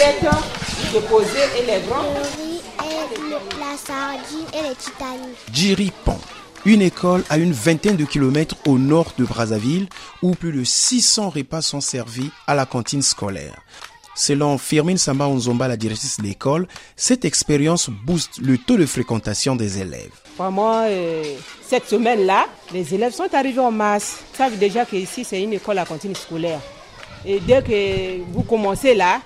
assiette déposée et les grands. la sardine et les titaniques. Jiripan, une école à une vingtaine de kilomètres au nord de Brazzaville où plus de 600 repas sont servis à la cantine scolaire. Selon Firmin Samba Onzomba, la directrice de l'école, cette expérience booste le taux de fréquentation des élèves. Vraiment, euh, cette semaine-là, les élèves sont arrivés en masse. Vous savez déjà qu'ici, c'est une école à cantine scolaire. Et dès que vous commencez là,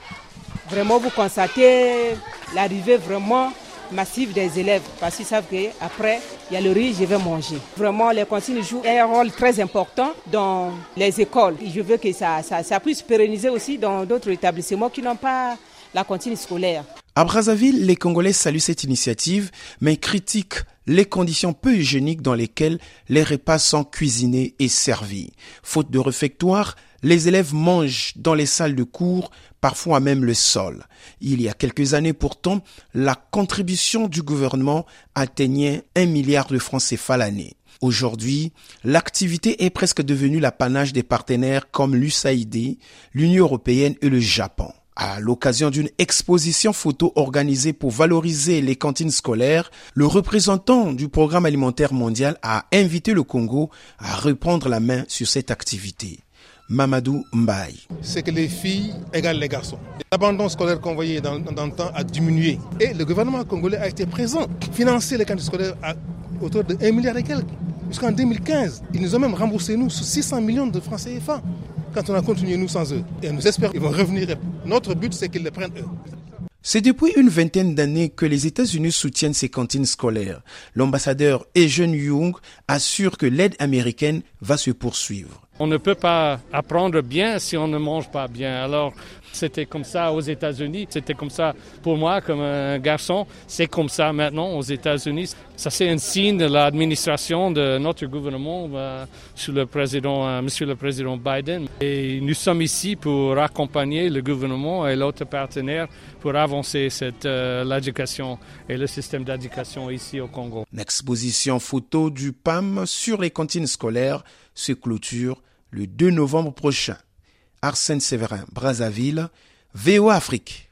vraiment, vous constatez l'arrivée vraiment massive des élèves parce qu'ils savent qu'après, il y a le riz, je vais manger. Vraiment, les cantines jouent un rôle très important dans les écoles. Je veux que ça, ça, ça puisse pérenniser aussi dans d'autres établissements qui n'ont pas la cantine scolaire. À Brazzaville, les Congolais saluent cette initiative, mais critiquent les conditions peu hygiéniques dans lesquelles les repas sont cuisinés et servis. Faute de réfectoire, les élèves mangent dans les salles de cours, parfois même le sol. Il y a quelques années pourtant, la contribution du gouvernement atteignait un milliard de francs CFA l'année. Aujourd'hui, l'activité est presque devenue l'apanage des partenaires comme l'USAID, l'Union européenne et le Japon. À l'occasion d'une exposition photo organisée pour valoriser les cantines scolaires, le représentant du programme alimentaire mondial a invité le Congo à reprendre la main sur cette activité. Mamadou Mbaye. C'est que les filles égalent les garçons. L'abandon scolaire qu'on voyait dans, le temps a diminué. Et le gouvernement congolais a été présent, financer les cantines scolaires à hauteur de 1 milliard et quelques. Jusqu'en 2015, ils nous ont même remboursé nous 600 millions de francs CFA quand on a continué nous sans eux. Et nous espérons qu'ils vont revenir. Notre but, c'est qu'ils les prennent eux. C'est depuis une vingtaine d'années que les États-Unis soutiennent ces cantines scolaires. L'ambassadeur Ejen Young assure que l'aide américaine va se poursuivre. On ne peut pas apprendre bien si on ne mange pas bien. Alors, c'était comme ça aux États-Unis, c'était comme ça pour moi comme un garçon, c'est comme ça maintenant aux États-Unis. Ça c'est un signe de l'administration de notre gouvernement euh, sous le président, euh, Monsieur le Président Biden. Et nous sommes ici pour accompagner le gouvernement et l'autre partenaire pour avancer cette euh, l'éducation et le système d'éducation ici au Congo. L'exposition photo du PAM sur les cantines scolaires se clôture le 2 novembre prochain. Arsène Séverin, Brazzaville, VO Afrique.